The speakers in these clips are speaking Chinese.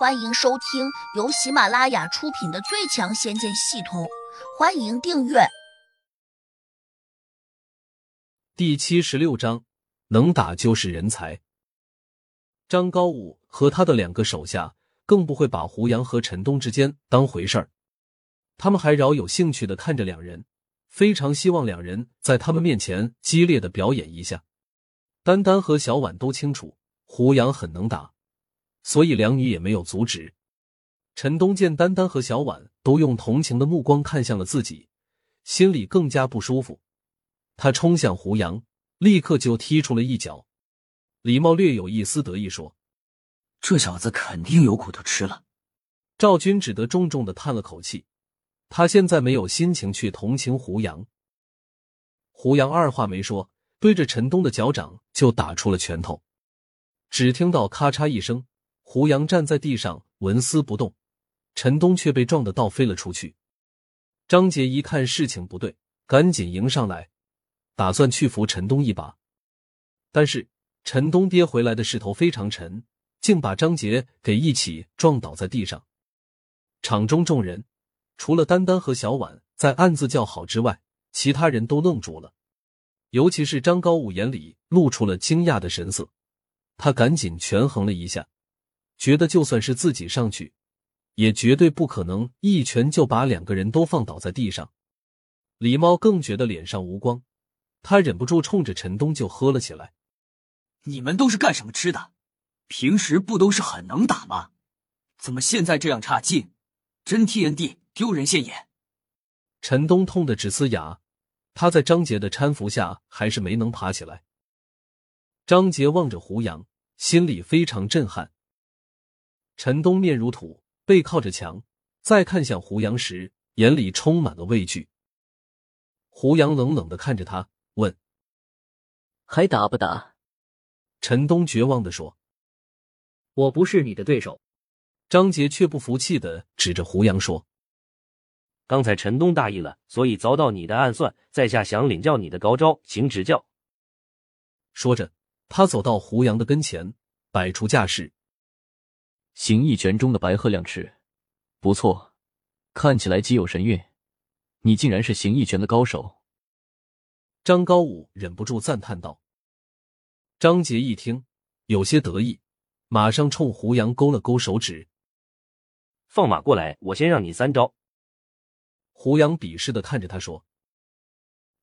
欢迎收听由喜马拉雅出品的《最强仙剑系统》，欢迎订阅。第七十六章，能打就是人才。张高武和他的两个手下更不会把胡杨和陈东之间当回事儿，他们还饶有兴趣的看着两人，非常希望两人在他们面前激烈的表演一下。丹丹和小婉都清楚胡杨很能打。所以两女也没有阻止。陈东见丹丹和小婉都用同情的目光看向了自己，心里更加不舒服。他冲向胡杨，立刻就踢出了一脚。李茂略有一丝得意说：“这小子肯定有苦头吃了。”赵军只得重重的叹了口气，他现在没有心情去同情胡杨。胡杨二话没说，对着陈东的脚掌就打出了拳头。只听到咔嚓一声。胡杨站在地上纹丝不动，陈东却被撞得倒飞了出去。张杰一看事情不对，赶紧迎上来，打算去扶陈东一把。但是陈东跌回来的势头非常沉，竟把张杰给一起撞倒在地上。场中众人除了丹丹和小婉在暗自叫好之外，其他人都愣住了，尤其是张高武眼里露出了惊讶的神色，他赶紧权衡了一下。觉得就算是自己上去，也绝对不可能一拳就把两个人都放倒在地上。李猫更觉得脸上无光，他忍不住冲着陈东就喝了起来：“你们都是干什么吃的？平时不都是很能打吗？怎么现在这样差劲？真替恩弟丢人现眼！”陈东痛得直呲牙，他在张杰的搀扶下还是没能爬起来。张杰望着胡杨，心里非常震撼。陈东面如土，背靠着墙，再看向胡杨时，眼里充满了畏惧。胡杨冷冷的看着他，问：“还打不打？”陈东绝望的说：“我不是你的对手。”张杰却不服气的指着胡杨说：“刚才陈东大意了，所以遭到你的暗算，在下想领教你的高招，请指教。”说着，他走到胡杨的跟前，摆出架势。形意拳中的白鹤亮翅，不错，看起来极有神韵。你竟然是形意拳的高手！张高武忍不住赞叹道。张杰一听，有些得意，马上冲胡杨勾了勾手指：“放马过来，我先让你三招。”胡杨鄙视的看着他说：“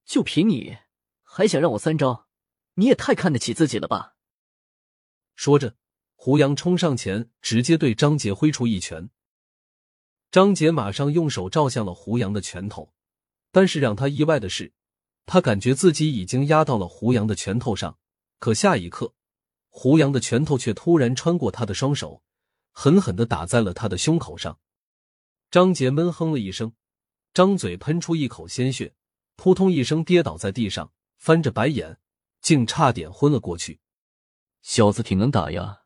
就凭你，还想让我三招？你也太看得起自己了吧！”说着。胡杨冲上前，直接对张杰挥出一拳。张杰马上用手照向了胡杨的拳头，但是让他意外的是，他感觉自己已经压到了胡杨的拳头上，可下一刻，胡杨的拳头却突然穿过他的双手，狠狠的打在了他的胸口上。张杰闷哼了一声，张嘴喷出一口鲜血，扑通一声跌倒在地上，翻着白眼，竟差点昏了过去。小子挺能打呀！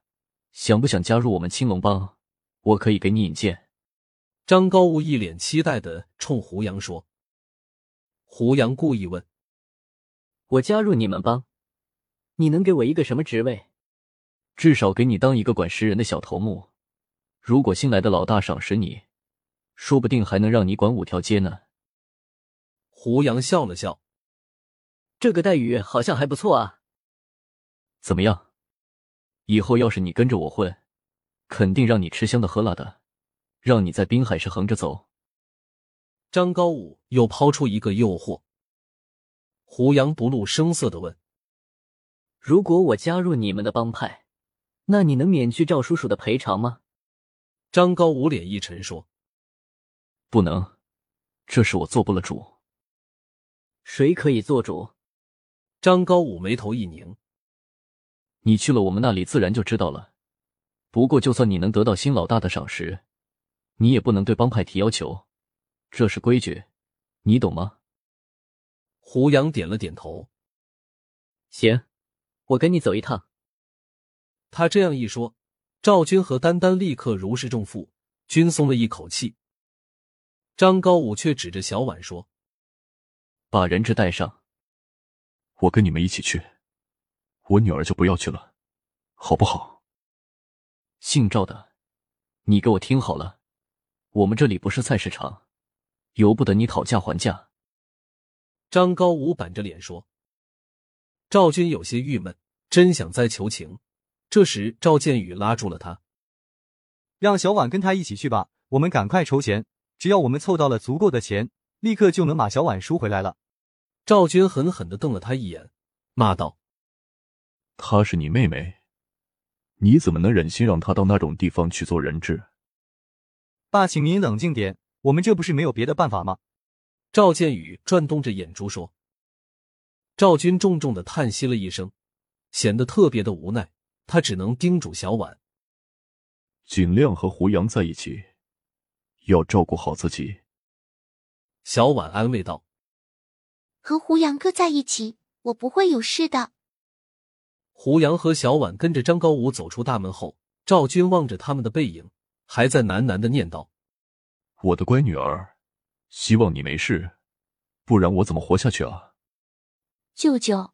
想不想加入我们青龙帮？我可以给你引荐。张高武一脸期待的冲胡杨说。胡杨故意问：“我加入你们帮，你能给我一个什么职位？至少给你当一个管食人的小头目。如果新来的老大赏识你，说不定还能让你管五条街呢。”胡杨笑了笑：“这个待遇好像还不错啊。怎么样？”以后要是你跟着我混，肯定让你吃香的喝辣的，让你在滨海市横着走。张高武又抛出一个诱惑。胡杨不露声色的问：“如果我加入你们的帮派，那你能免去赵叔叔的赔偿吗？”张高武脸一沉说：“不能，这事我做不了主。”谁可以做主？张高武眉头一拧。你去了我们那里，自然就知道了。不过，就算你能得到新老大的赏识，你也不能对帮派提要求，这是规矩，你懂吗？胡杨点了点头。行，我跟你走一趟。他这样一说，赵军和丹丹立刻如释重负，均松了一口气。张高武却指着小婉说：“把人质带上，我跟你们一起去。”我女儿就不要去了，好不好？姓赵的，你给我听好了，我们这里不是菜市场，由不得你讨价还价。张高武板着脸说。赵军有些郁闷，真想再求情。这时，赵建宇拉住了他，让小婉跟他一起去吧。我们赶快筹钱，只要我们凑到了足够的钱，立刻就能把小婉赎回来了。赵军狠狠的瞪了他一眼，骂道：“她是你妹妹，你怎么能忍心让她到那种地方去做人质？”爸，请您冷静点，我们这不是没有别的办法吗？赵建宇转动着眼珠说。赵军重重的叹息了一声，显得特别的无奈。他只能叮嘱小婉，尽量和胡杨在一起，要照顾好自己。小婉安慰道：“和胡杨哥在一起，我不会有事的。”胡杨和小婉跟着张高武走出大门后，赵军望着他们的背影，还在喃喃的念叨：“我的乖女儿，希望你没事，不然我怎么活下去啊？”舅舅，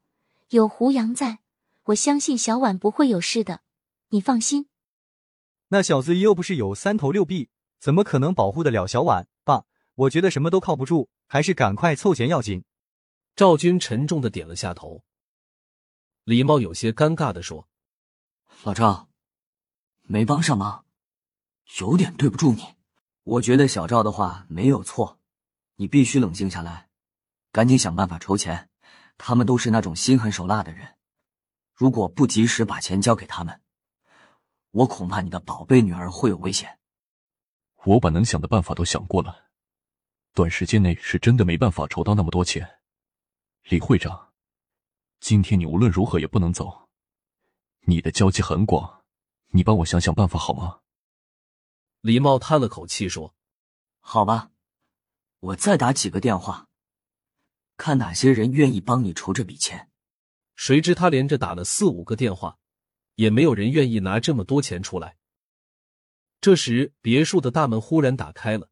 有胡杨在，我相信小婉不会有事的，你放心。那小子又不是有三头六臂，怎么可能保护得了小婉？爸，我觉得什么都靠不住，还是赶快凑钱要紧。赵军沉重的点了下头。李茂有些尴尬的说：“老赵，没帮上忙，有点对不住你。我觉得小赵的话没有错，你必须冷静下来，赶紧想办法筹钱。”他们都是那种心狠手辣的人，如果不及时把钱交给他们，我恐怕你的宝贝女儿会有危险。我把能想的办法都想过了，短时间内是真的没办法筹到那么多钱。李会长，今天你无论如何也不能走，你的交际很广，你帮我想想办法好吗？李茂叹了口气说：“好吧，我再打几个电话。”看哪些人愿意帮你筹这笔钱？谁知他连着打了四五个电话，也没有人愿意拿这么多钱出来。这时，别墅的大门忽然打开了，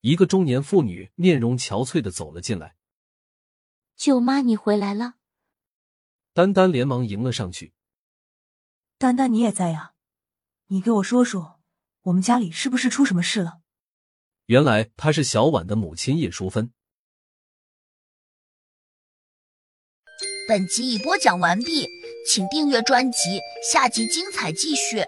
一个中年妇女面容憔悴的走了进来。舅妈，你回来了。丹丹连忙迎了上去。丹丹，你也在呀？你给我说说，我们家里是不是出什么事了？原来她是小婉的母亲叶淑芬。本集已播讲完毕，请订阅专辑，下集精彩继续。